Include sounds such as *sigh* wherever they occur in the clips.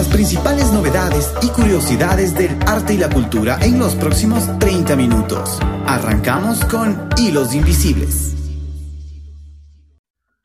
las principales novedades y curiosidades del arte y la cultura en los próximos 30 minutos. Arrancamos con Hilos Invisibles.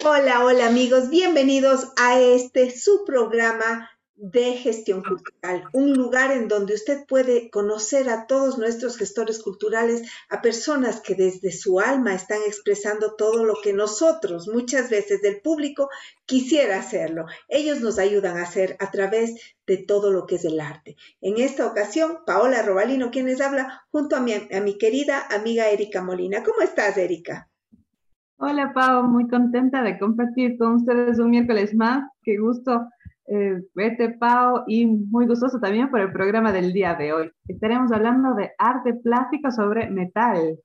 Hola, hola amigos, bienvenidos a este su programa de gestión cultural, un lugar en donde usted puede conocer a todos nuestros gestores culturales, a personas que desde su alma están expresando todo lo que nosotros, muchas veces del público, quisiera hacerlo. Ellos nos ayudan a hacer a través de todo lo que es el arte. En esta ocasión, Paola Robalino, quien les habla, junto a mi, a mi querida amiga Erika Molina. ¿Cómo estás, Erika? Hola, Pau, muy contenta de compartir con ustedes un miércoles más. Qué gusto eh, vete Pau y muy gustoso también por el programa del día de hoy. Estaremos hablando de arte plástico sobre metal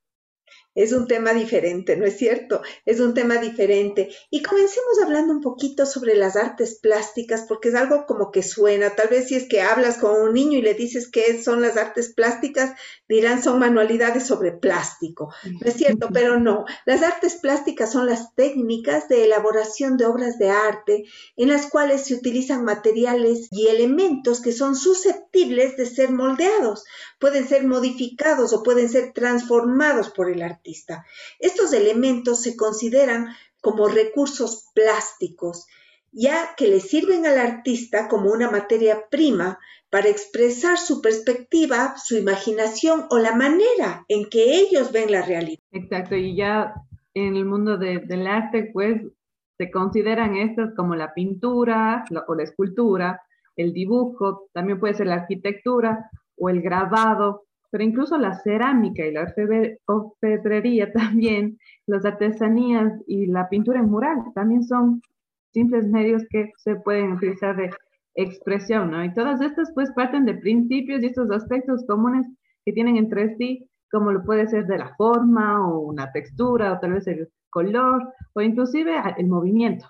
es un tema diferente, ¿no es cierto? Es un tema diferente. Y comencemos hablando un poquito sobre las artes plásticas, porque es algo como que suena. Tal vez si es que hablas con un niño y le dices qué son las artes plásticas, dirán son manualidades sobre plástico, ¿no es cierto? Pero no, las artes plásticas son las técnicas de elaboración de obras de arte en las cuales se utilizan materiales y elementos que son susceptibles de ser moldeados, pueden ser modificados o pueden ser transformados por el artista. Estos elementos se consideran como recursos plásticos, ya que le sirven al artista como una materia prima para expresar su perspectiva, su imaginación o la manera en que ellos ven la realidad. Exacto, y ya en el mundo del arte, pues se consideran estas como la pintura o la escultura, el dibujo, también puede ser la arquitectura o el grabado, pero incluso la cerámica y la orfebrería *laughs* también, las artesanías y la pintura mural también son simples medios que se pueden utilizar de expresión, ¿no? Y todas estas pues parten de principios y estos aspectos comunes que tienen entre sí, como lo puede ser de la forma o una textura o tal vez el color o inclusive el movimiento.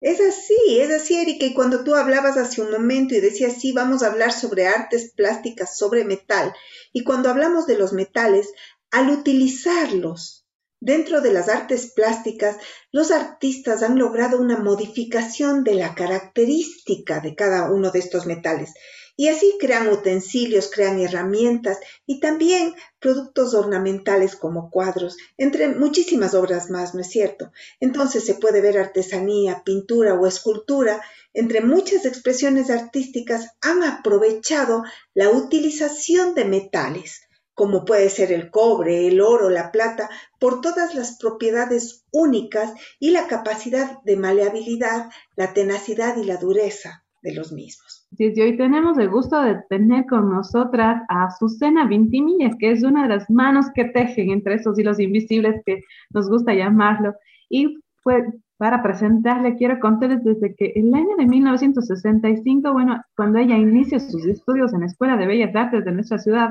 Es así, es así, Erika. Y cuando tú hablabas hace un momento y decías, sí, vamos a hablar sobre artes plásticas, sobre metal. Y cuando hablamos de los metales, al utilizarlos dentro de las artes plásticas, los artistas han logrado una modificación de la característica de cada uno de estos metales. Y así crean utensilios, crean herramientas y también productos ornamentales como cuadros, entre muchísimas obras más, ¿no es cierto? Entonces se puede ver artesanía, pintura o escultura, entre muchas expresiones artísticas han aprovechado la utilización de metales, como puede ser el cobre, el oro, la plata, por todas las propiedades únicas y la capacidad de maleabilidad, la tenacidad y la dureza de los mismos. Sí, hoy tenemos el gusto de tener con nosotras a Azucena Vintimilla, que es una de las manos que tejen entre esos hilos invisibles que nos gusta llamarlo. Y pues, para presentarle, quiero contarles desde que el año de 1965, bueno, cuando ella inicia sus estudios en la Escuela de Bellas Artes de nuestra ciudad,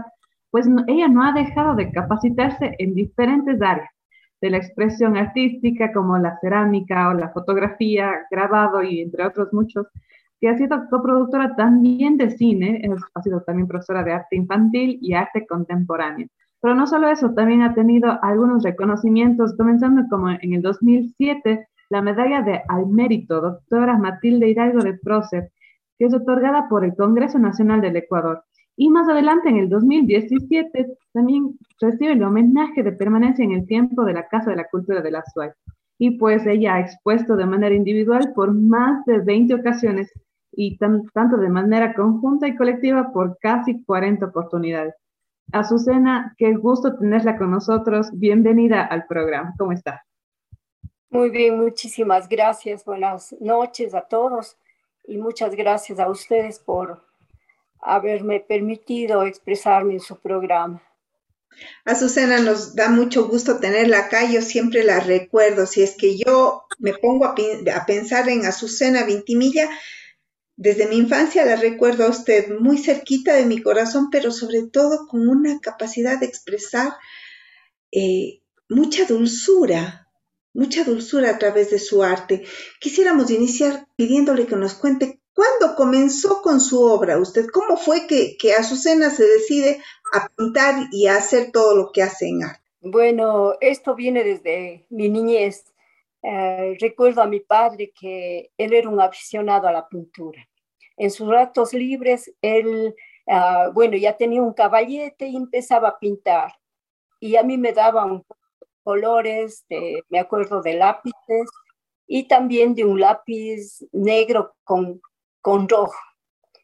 pues ella no ha dejado de capacitarse en diferentes áreas de la expresión artística, como la cerámica o la fotografía, grabado y entre otros muchos que ha sido coproductora también de cine, ha sido también profesora de arte infantil y arte contemporáneo. Pero no solo eso, también ha tenido algunos reconocimientos, comenzando como en el 2007, la medalla de al mérito, doctora Matilde Hidalgo de Prócer, que es otorgada por el Congreso Nacional del Ecuador. Y más adelante, en el 2017, también recibe el homenaje de permanencia en el tiempo de la Casa de la Cultura de la SUAY. Y pues ella ha expuesto de manera individual por más de 20 ocasiones y tanto de manera conjunta y colectiva por casi 40 oportunidades. Azucena, qué gusto tenerla con nosotros. Bienvenida al programa. ¿Cómo está? Muy bien, muchísimas gracias. Buenas noches a todos y muchas gracias a ustedes por haberme permitido expresarme en su programa. Azucena, nos da mucho gusto tenerla acá. Yo siempre la recuerdo. Si es que yo me pongo a, pensar en Azucena Vintimilla, desde mi infancia la recuerdo a usted muy cerquita de mi corazón, pero sobre todo con una capacidad de expresar eh, mucha dulzura, mucha dulzura a través de su arte. Quisiéramos iniciar pidiéndole que nos cuente cuándo comenzó con su obra usted, cómo fue que, que Azucena se decide a pintar y a hacer todo lo que hace en arte. Bueno, esto viene desde mi niñez. Eh, recuerdo a mi padre que él era un aficionado a la pintura. en sus ratos libres, él, ah, bueno, ya tenía un caballete y empezaba a pintar. Y a mí me daban colores, me acuerdo de lápices y también de un lápiz negro con, con rojo.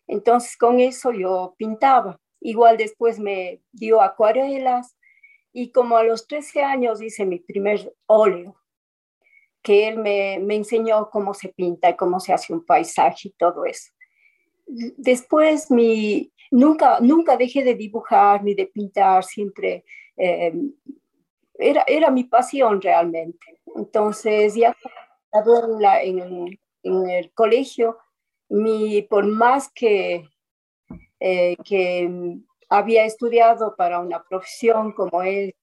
Entonces con eso yo pintaba. Igual después me dio acuarelas y como a los 13 años hice mi primer óleo, que él me, enseñó cómo se pinta y cómo se hace un paisaje y todo eso. Después mi, nunca, nunca dejé de dibujar ni de pintar, siempre eh, era, era mi pasión realmente. Entonces ya en, en, el colegio, mi, por más que, eh, que había estudiado para una profesión como es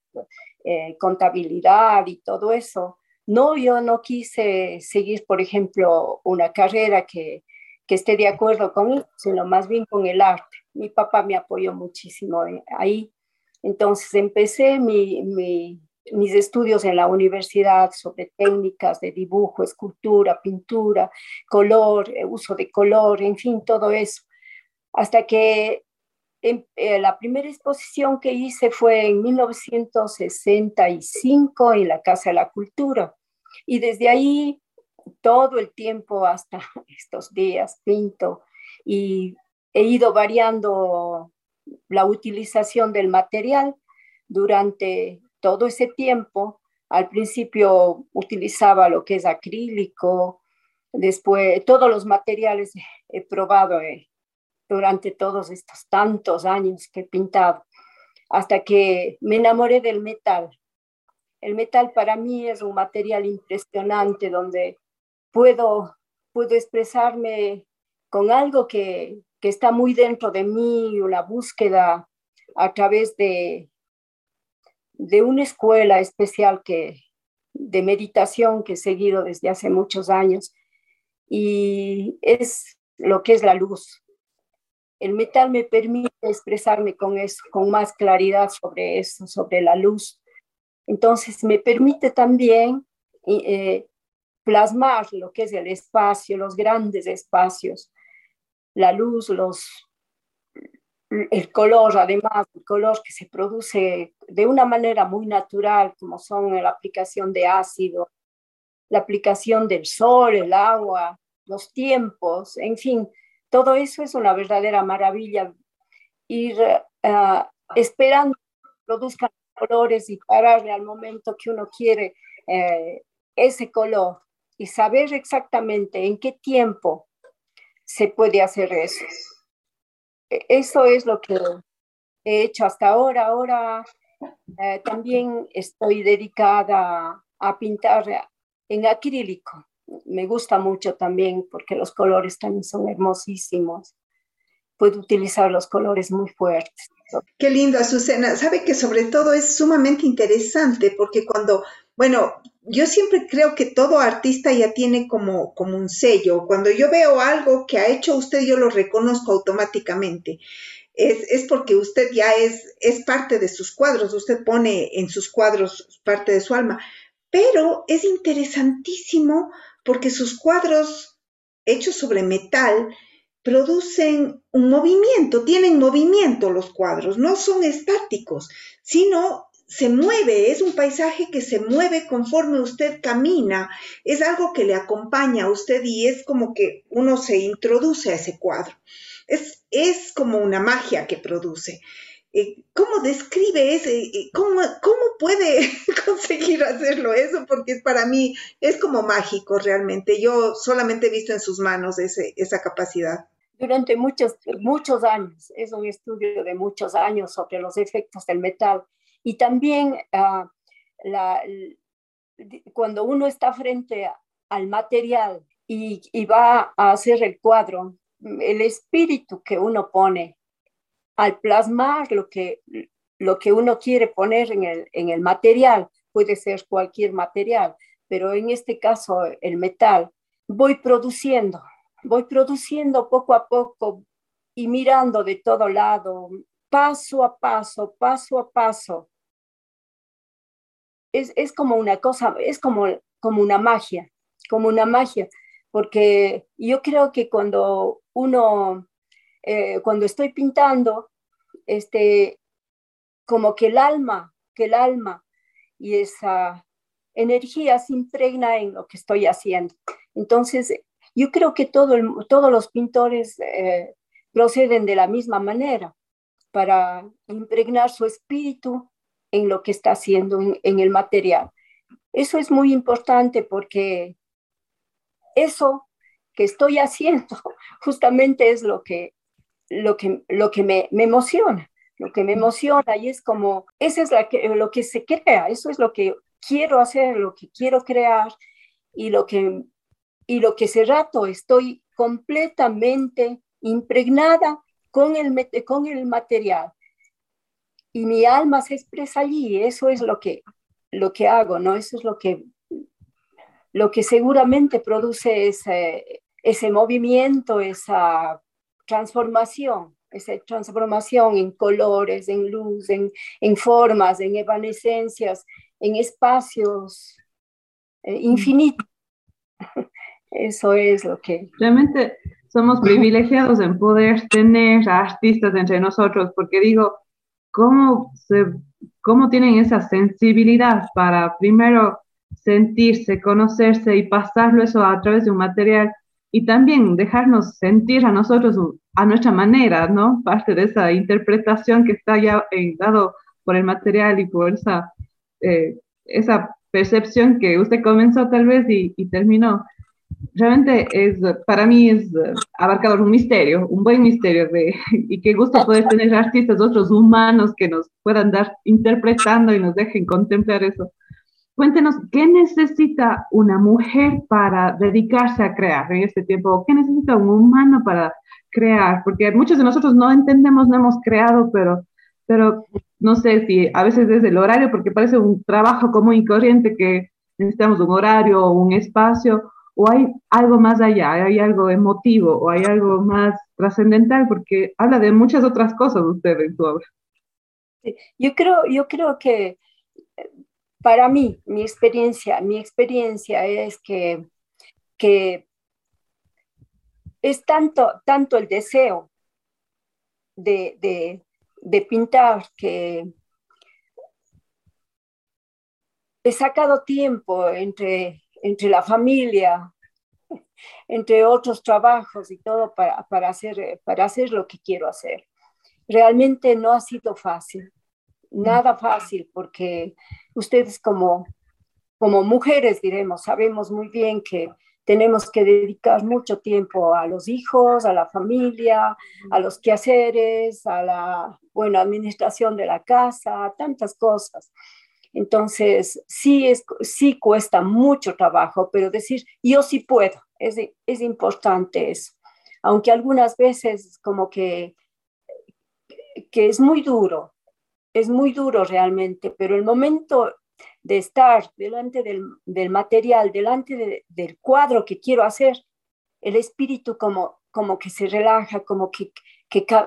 eh, contabilidad y todo eso, no, yo no quise seguir, por ejemplo, una carrera que, que esté de acuerdo con él, sino más bien con el arte. Mi papá me apoyó muchísimo ahí. Entonces empecé mi, mi, mis estudios en la universidad sobre técnicas de dibujo, escultura, pintura, color, eh, uso de color, en fin, todo eso. Hasta que en, eh, la primera exposición que hice fue en 1965 en la Casa de la Cultura. Y desde ahí, todo el tiempo hasta *laughs* estos días, pinto y he ido variando la utilización del material durante todo ese tiempo, al principio utilizaba lo que es acrílico, después todos los materiales he probado eh, durante todos estos tantos años que he pintado, hasta que me enamoré del metal. El metal para mí es un material impresionante donde puedo, puedo expresarme con algo que, que está muy dentro de mí, una búsqueda a través de, de una escuela especial que, de meditación que he seguido desde hace muchos años y es lo que es la luz. El metal me permite expresarme con eso, con más claridad sobre eso, sobre la luz. Entonces me permite también eh, plasmar lo que es el espacio, los grandes espacios, la luz, los, el color, además, el color que se produce de una manera muy natural, como son la aplicación de ácido, la aplicación del sol, el agua, los tiempos, en fin, todo eso es una verdadera maravilla. Ir uh, esperando que produzcan colores y pararle al momento que uno quiere eh, ese color y saber exactamente en qué tiempo se puede hacer eso. Eso es lo que he hecho hasta ahora. Ahora eh, también estoy dedicada a pintar en acrílico. Me gusta mucho también porque los colores también son hermosísimos. Puedo utilizar los colores muy fuertes. Qué lindo, Azucena. Sabe que sobre todo es sumamente interesante porque cuando, bueno, yo siempre creo que todo artista ya tiene como, como un sello. Cuando yo veo algo que ha hecho usted, yo lo reconozco automáticamente. Es, es, porque usted ya es, es parte de sus cuadros, usted pone en sus cuadros parte de su alma. Pero es interesantísimo porque sus cuadros hechos sobre metal producen un movimiento, tienen movimiento los cuadros, no son estáticos, sino se mueve, es un paisaje que se mueve conforme usted camina, es algo que le acompaña a usted y es como que uno se introduce a ese cuadro. Es, es como una magia que produce. Eh, ¿Cómo describe ese? Eh, ¿Cómo, cómo puede *laughs* conseguir hacerlo eso? Porque para mí es como mágico realmente. Yo solamente he visto en sus manos ese, esa capacidad durante muchos, muchos años. Es un estudio de muchos años sobre los efectos del metal y también ah, cuando uno está frente al material y, va a hacer el cuadro, el espíritu que uno pone al plasmar lo que, lo que uno quiere poner en el, en el material, puede ser cualquier material, pero en este caso el metal, voy produciendo, voy produciendo poco a poco y mirando de todo lado, paso a paso, paso a paso, es, como una cosa, es como, como una magia, como una magia, porque yo creo que cuando uno, eh, cuando estoy pintando, este, como que el alma, que el alma y esa energía se impregna en lo que estoy haciendo. Entonces, yo creo que todo todos los pintores eh, proceden de la misma manera para impregnar su espíritu en lo que está haciendo en, el material. Eso es muy importante porque eso que estoy haciendo *laughs* justamente es lo que, lo que, lo que me, emociona, lo que me emociona y es como, eso es la que, lo que se crea, eso es lo que quiero hacer, lo que quiero crear y lo que, y lo que ese rato estoy completamente impregnada con el, con el material. Y mi alma se expresa allí, eso es lo que, lo que hago, ¿no? Eso es lo que, lo que seguramente produce ese, ese movimiento, esa transformación, esa transformación en colores, en luz, en, en formas, en evanescencias, en espacios eh, infinitos. *laughs* Eso es lo que... Realmente somos *laughs* privilegiados en poder tener artistas entre nosotros, porque digo, ¿cómo, se, cómo tienen esa sensibilidad para primero sentirse, conocerse y pasarlo eso a través de un material y también dejarnos sentir a nosotros a nuestra manera, ¿no? Parte de esa interpretación que está ya dado por el material y por esa, eh, esa percepción que usted comenzó tal vez y, y terminó realmente es, para mí es abarcador un misterio, un buen misterio de, *laughs* y qué gusto poder tener artistas, otros humanos que nos puedan dar interpretando y nos dejen contemplar eso. Cuéntenos, ¿qué necesita una mujer para dedicarse a crear en este tiempo? ¿Qué necesita un humano para crear? Porque muchos de nosotros no entendemos, no hemos creado, pero, pero no sé si a veces es el horario, porque parece un trabajo común y corriente que necesitamos un horario o un espacio, o hay algo más allá, hay algo emotivo o hay algo más trascendental, porque habla de muchas otras cosas usted en su obra. Yo creo, yo creo que para mí, mi experiencia, mi experiencia es que, que es tanto, tanto el deseo de, de, de pintar que he sacado tiempo entre entre la familia, entre otros trabajos y todo para, para, hacer, para hacer lo que quiero hacer. Realmente no ha sido fácil, nada fácil, porque ustedes como, como mujeres, diremos, sabemos muy bien que tenemos que dedicar mucho tiempo a los hijos, a la familia, a los quehaceres, a la buena administración de la casa, tantas cosas. Entonces, sí, es, sí cuesta mucho trabajo, pero decir, yo sí puedo, es, es importante eso. Aunque algunas veces como que, que es muy duro, es muy duro realmente, pero el momento de estar delante del, del material, delante del cuadro que quiero hacer, el espíritu como, como que se relaja, como que,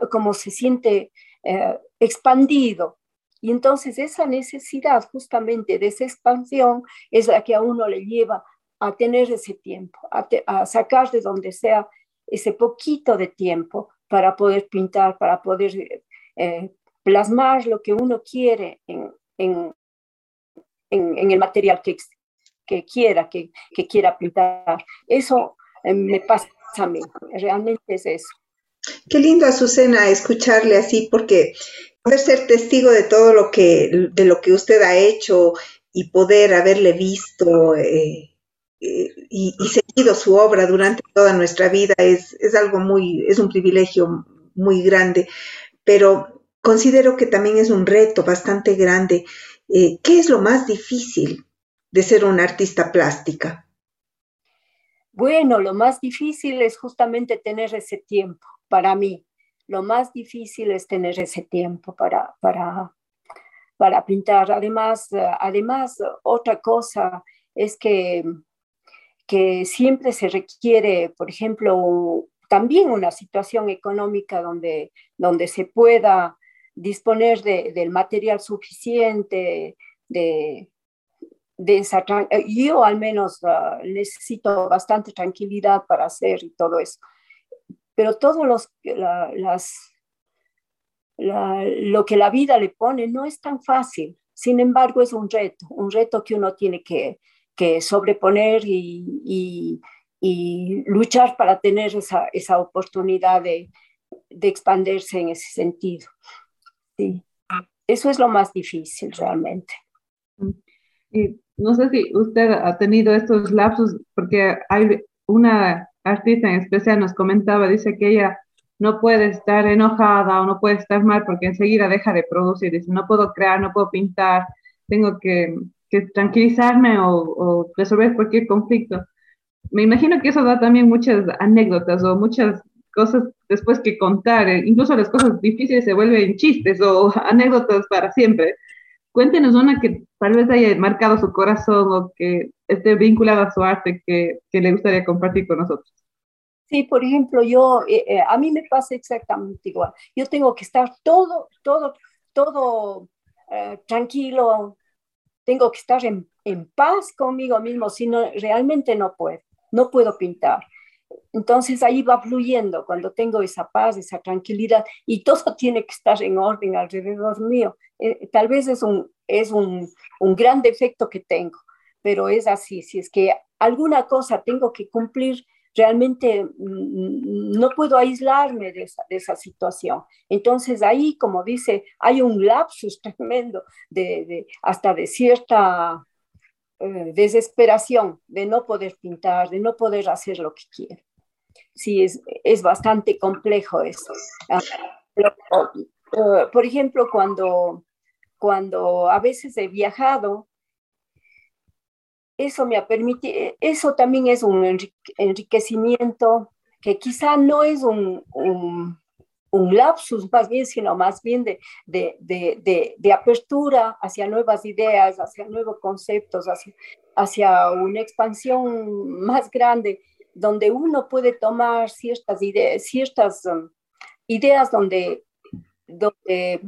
como se siente eh, expandido. Y entonces esa necesidad justamente de esa expansión es la que a uno le lleva a tener ese tiempo, a, sacar de donde sea ese poquito de tiempo para poder pintar, para poder eh, plasmar lo que uno quiere en, en, en, el material que, que quiera, que, quiera pintar. Eso eh, me pasa a mí, realmente es eso. Qué lindo, Azucena, escucharle así, porque poder ser testigo de todo lo que, de lo que usted ha hecho y poder haberle visto eh, eh, y, seguido su obra durante toda nuestra vida es, es algo muy, es un privilegio muy grande, pero considero que también es un reto bastante grande. Eh, ¿Qué es lo más difícil de ser una artista plástica? Bueno, lo más difícil es justamente tener ese tiempo para mí, lo más difícil es tener ese tiempo para, para, para pintar. Además, además, otra cosa es que, que siempre se requiere, por ejemplo, también una situación económica donde, donde se pueda disponer de, del material suficiente, de, de esa, yo al menos ah, necesito bastante tranquilidad para hacer y todo eso. Pero todo los, las, lo que la vida le pone no es tan fácil. Sin embargo, es un reto, un reto que uno tiene que, que sobreponer y, y, luchar para tener esa, esa oportunidad de, de, expandirse en ese sentido. Sí. Eso es lo más difícil realmente. Y no sé si usted ha tenido estos lapsos, porque hay una artista en especial nos comentaba, dice que ella no puede estar enojada o no puede estar mal porque enseguida deja de producir, dice, no puedo crear, no puedo pintar, tengo que, que tranquilizarme o, o, resolver cualquier conflicto. Me imagino que eso da también muchas anécdotas o muchas cosas después que contar, eh, incluso las cosas difíciles se vuelven chistes o *laughs* anécdotas para siempre. Cuéntenos una que tal vez haya marcado su corazón o que esté vinculada a su arte que, que le gustaría compartir con nosotros. Sí, por ejemplo, yo, eh, eh, a mí me pasa exactamente igual. Yo tengo que estar todo, todo, todo eh, tranquilo, tengo que estar en, en, paz conmigo mismo, si no, realmente no puedo, no puedo pintar. Entonces ahí va fluyendo cuando tengo esa paz, esa tranquilidad y todo *laughs* tiene que estar en orden alrededor mío. tal vez es, un, es un, un gran defecto que tengo, pero es así. Si es que alguna cosa tengo que cumplir, realmente mm, no puedo aislarme de esa, situación. Entonces ahí, como dice, hay un lapsus *laughs* tremendo de, hasta de cierta eh, desesperación de no poder pintar, de no poder hacer lo que quiero. Sí, es, es bastante complejo eso. Ah, eh, por ejemplo, cuando, cuando a veces he viajado, eso me ha permitido, eh, eso también es un enriquecimiento que quizá no es un, lapsus más bien, sino más bien de, de, de, de, apertura hacia nuevas ideas, hacia nuevos conceptos, hacia, hacia una expansión más grande, donde uno puede tomar ciertas ideas, ciertas um, ideas donde, donde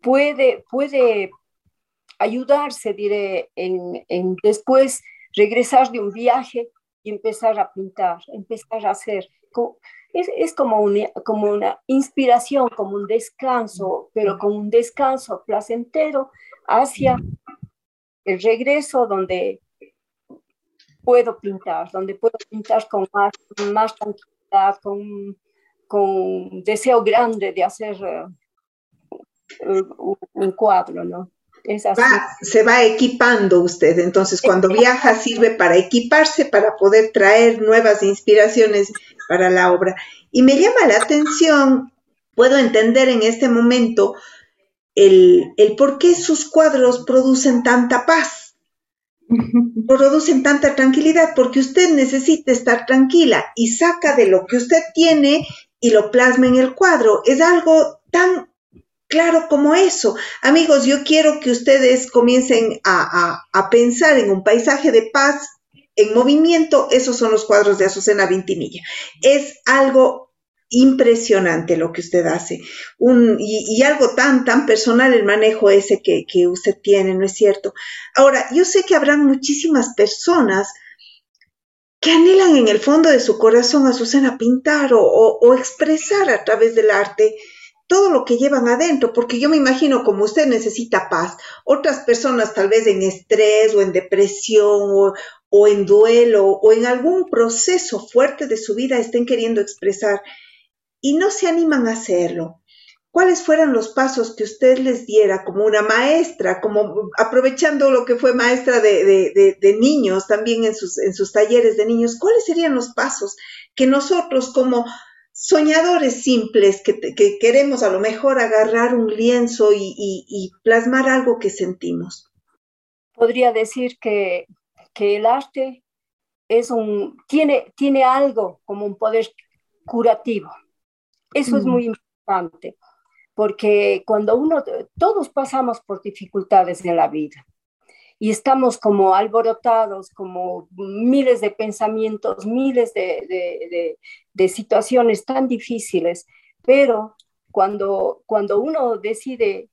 puede, puede ayudarse, diré, en, en, después regresar de un viaje y empezar a pintar, empezar a hacer. Es, es como, una, como una inspiración, como un descanso, pero como un descanso placentero hacia el regreso donde puedo pintar, donde puedo pintar con más, más tranquilidad, con, con deseo grande de hacer uh, un cuadro, ¿no? Se va equipando usted, entonces cuando viaja sirve para equiparse, para poder traer nuevas inspiraciones para la obra. Y me llama la atención, puedo entender en este momento el, el por qué sus cuadros producen tanta paz, *laughs* producen tanta tranquilidad, porque usted necesita estar tranquila y saca de lo que usted tiene y lo plasma en el cuadro. Es algo tan claro como eso. Amigos, yo quiero que ustedes comiencen a, pensar en un paisaje de paz en movimiento. Esos son los cuadros de Azucena Vintimilla. Es algo impresionante lo que usted hace. Y, algo tan, tan personal el manejo ese que, usted tiene, ¿no es cierto? Ahora, yo sé que habrán muchísimas personas que anhelan en el fondo de su corazón a Azucena pintar o, o expresar a través del arte todo lo que llevan adentro, porque yo me imagino como usted necesita paz, otras personas tal vez en estrés o en depresión o, en duelo o en algún proceso fuerte de su vida estén queriendo expresar y no se animan a hacerlo. ¿Cuáles fueran los pasos que usted les diera como una maestra, como aprovechando lo que fue maestra de, niños también en sus talleres de niños? ¿Cuáles serían los pasos que nosotros como soñadores simples que, queremos a lo mejor agarrar un lienzo y, plasmar algo que sentimos. Podría decir que, el arte es un, tiene, tiene algo como un poder curativo. Eso es mm. muy importante, porque cuando uno, todos pasamos por dificultades en la vida y estamos como alborotados, como miles de pensamientos, miles de, situaciones tan difíciles, pero cuando, cuando uno decide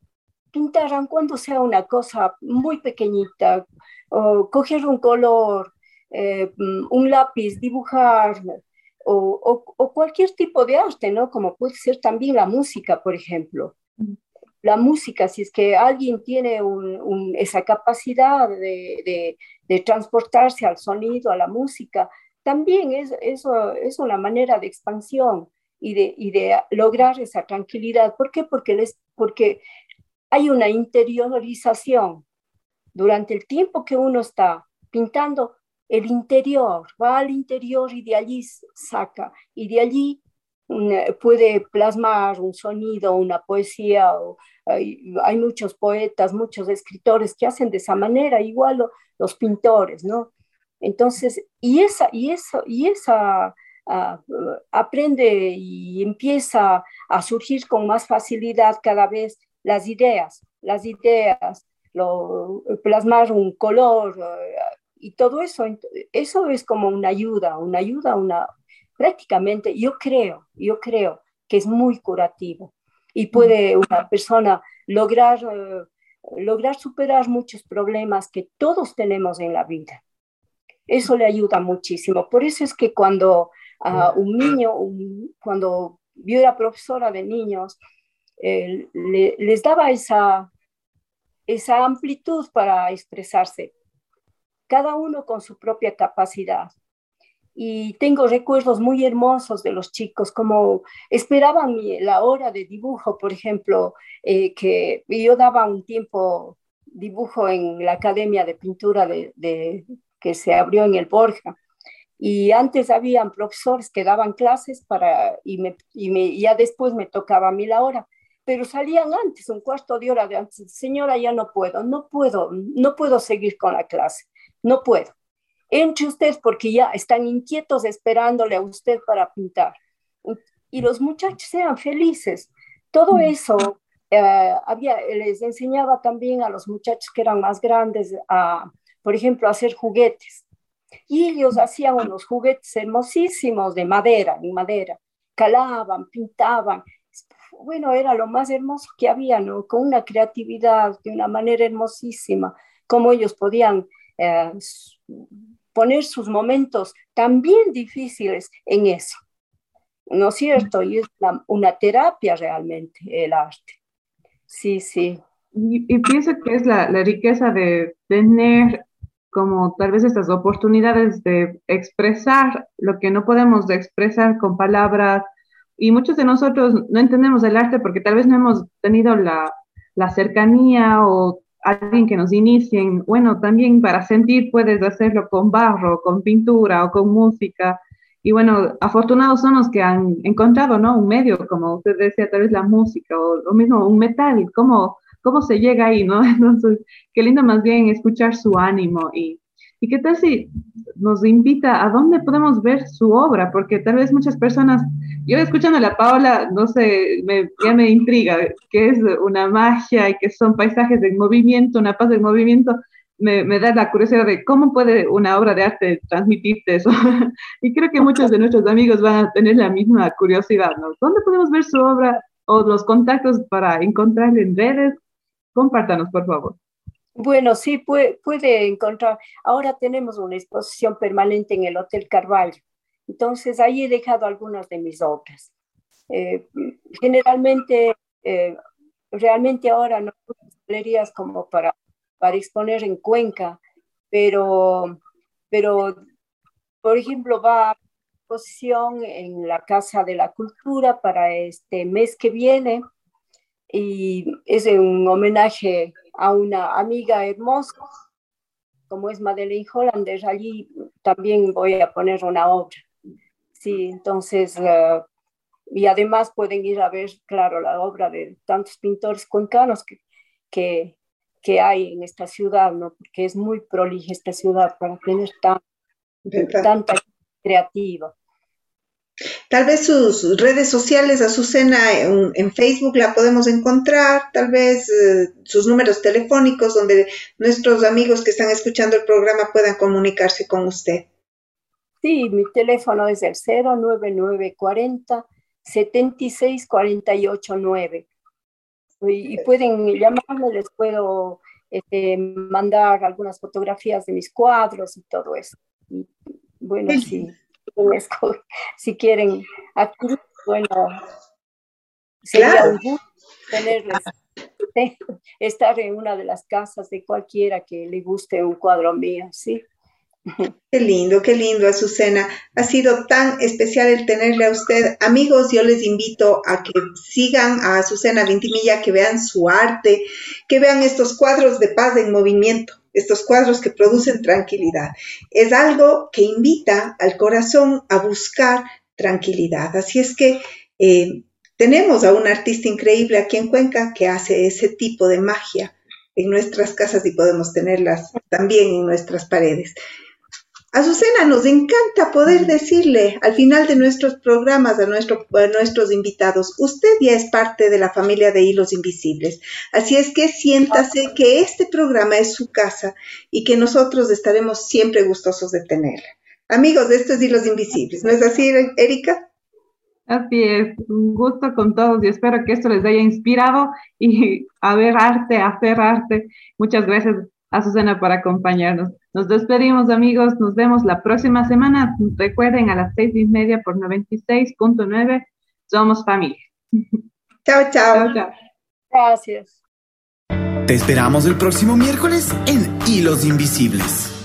pintar cuando sea una cosa muy pequeñita, o coger un color, eh, mm, un lápiz, dibujar, o, o, cualquier tipo de arte, ¿no? Como puede ser también la música, por ejemplo. La música, si es que alguien tiene esa capacidad de, transportarse al sonido, a la música, también es, eso es una manera de expansión y de, y de lograr esa tranquilidad. ¿Por qué? Porque, les, porque hay una interiorización. Durante el tiempo que uno está pintando, el interior va al interior y de allí saca, y de allí puede plasmar un sonido, una poesía. hay, muchos poetas, muchos escritores que hacen de esa manera, igual los pintores, ¿no? Entonces, y esa, y eso, y esa ah, aprende y empieza a surgir con más facilidad cada vez las ideas, las ideas, lo, plasmar un color eh, y todo eso, eso es como una ayuda, una ayuda, una prácticamente, yo creo, yo creo que es muy curativo y puede una persona lograr, eh, lograr superar muchos problemas que todos tenemos en la vida. Eso le ayuda muchísimo. Por eso es que cuando a un niño, cuando yo era profesora de niños, les daba esa, esa amplitud para expresarse, cada uno con su propia capacidad. Y tengo recuerdos muy hermosos de los chicos, como esperaban la hora de dibujo, por ejemplo, eh, que yo daba un tiempo dibujo en la Academia de Pintura de, que se abrió en el Borja. Y antes habían profesores que daban clases para, y, me, y me, ya después me tocaba a mí la hora pero salían antes, un cuarto de hora de antes. Señora, ya no puedo, no puedo, no puedo seguir con la clase, no puedo. Entre ustedes porque ya están inquietos esperándole a usted para pintar. Y los muchachos sean felices. Todo mm. eso eh, había, les enseñaba también a los muchachos que eran más grandes a, por ejemplo, a hacer juguetes. Y ellos hacían unos juguetes hermosísimos de madera, en madera. Calaban, pintaban bueno, era lo más hermoso que había, ¿no? Con una creatividad, de una manera hermosísima, como ellos podían eh, poner sus momentos también difíciles en eso, ¿no es cierto? Y es una, terapia realmente el arte. Sí, sí. Y, pienso que es la, la riqueza de tener como tal vez estas oportunidades de expresar lo que no podemos expresar con palabras, y muchos de nosotros no entendemos el arte porque tal vez no hemos tenido la, la cercanía o alguien que nos inicie. Bueno, también para sentir puedes hacerlo con barro, con pintura o con música. Y bueno, afortunados son los que han encontrado, ¿no? Un medio, como usted decía, tal vez la música o lo mismo, un metal, cómo, cómo se llega ahí, ¿no? *laughs* Entonces, qué lindo más bien escuchar su ánimo y, ¿Y qué tal si nos invita a dónde podemos ver su obra? Porque tal vez muchas personas, yo escuchando a la Paola, no sé, me, ya me intriga que es una magia y que son paisajes en movimiento, una paz en movimiento. Me, me, da la curiosidad de cómo puede una obra de arte transmitirte eso. *laughs* y creo que muchos de nuestros amigos van a tener la misma curiosidad, ¿no? ¿Dónde podemos ver su obra o los contactos para encontrarla en redes? Compártanos, por favor. Bueno, sí, puede, puede, encontrar. Ahora tenemos una exposición permanente en el Hotel Carvalho. Entonces, ahí he dejado algunas de mis obras. Eh, generalmente, eh, realmente ahora no hay galerías como para, para exponer en Cuenca, pero, pero, por ejemplo, va a exposición en la Casa de la Cultura para este mes que viene y es un homenaje a una amiga hermosa, como es Madeleine Hollander, allí también voy a poner una obra. Sí, entonces, eh, y además pueden ir a ver, claro, la obra de tantos pintores cuencanos que, que, que hay en esta ciudad, ¿no? Porque es muy prolija esta ciudad para tener tan, tanta creativa. Tal vez sus redes sociales, Azucena, en, en Facebook la podemos encontrar, tal vez eh, sus números telefónicos donde nuestros amigos que están escuchando el programa puedan comunicarse con usted. Sí, mi teléfono es el 09940 76489. y, pueden llamarme, les puedo este, mandar algunas fotografías de mis cuadros y todo eso. Y, bueno, si, si quieren adquirir, bueno, sería un gusto tenerles, *laughs* estar en una de las casas de cualquiera que le guste un cuadro mío, ¿sí? *laughs* Qué lindo, qué lindo, Azucena. Ha sido tan especial el tenerle a usted. Amigos, yo les invito a que sigan a Azucena Vintimilla, que vean su arte, que vean estos cuadros de paz en movimiento, estos cuadros que producen tranquilidad. Es algo que invita al corazón a buscar tranquilidad. Así es que eh, tenemos a un artista increíble aquí en Cuenca que hace ese tipo de magia en nuestras casas y podemos tenerlas también en nuestras paredes. Azucena, nos encanta poder decirle al final de nuestros programas a, nuestros invitados, usted ya es parte de la familia de Hilos Invisibles, así es que siéntase que este programa es su casa y que nosotros estaremos siempre gustosos de tenerla. Amigos, esto es Hilos Invisibles, ¿no es así, Erika? Así es, un gusto con todos y espero que esto les haya inspirado y *laughs* a ver arte, a hacer arte. Muchas gracias, Azucena, por acompañarnos. Nos despedimos, amigos. Nos vemos la próxima semana. Recuerden a las seis y media por 96.9. Somos familia. *laughs* Chao, chao. chao. Gracias. Te esperamos el próximo miércoles en Hilos Invisibles.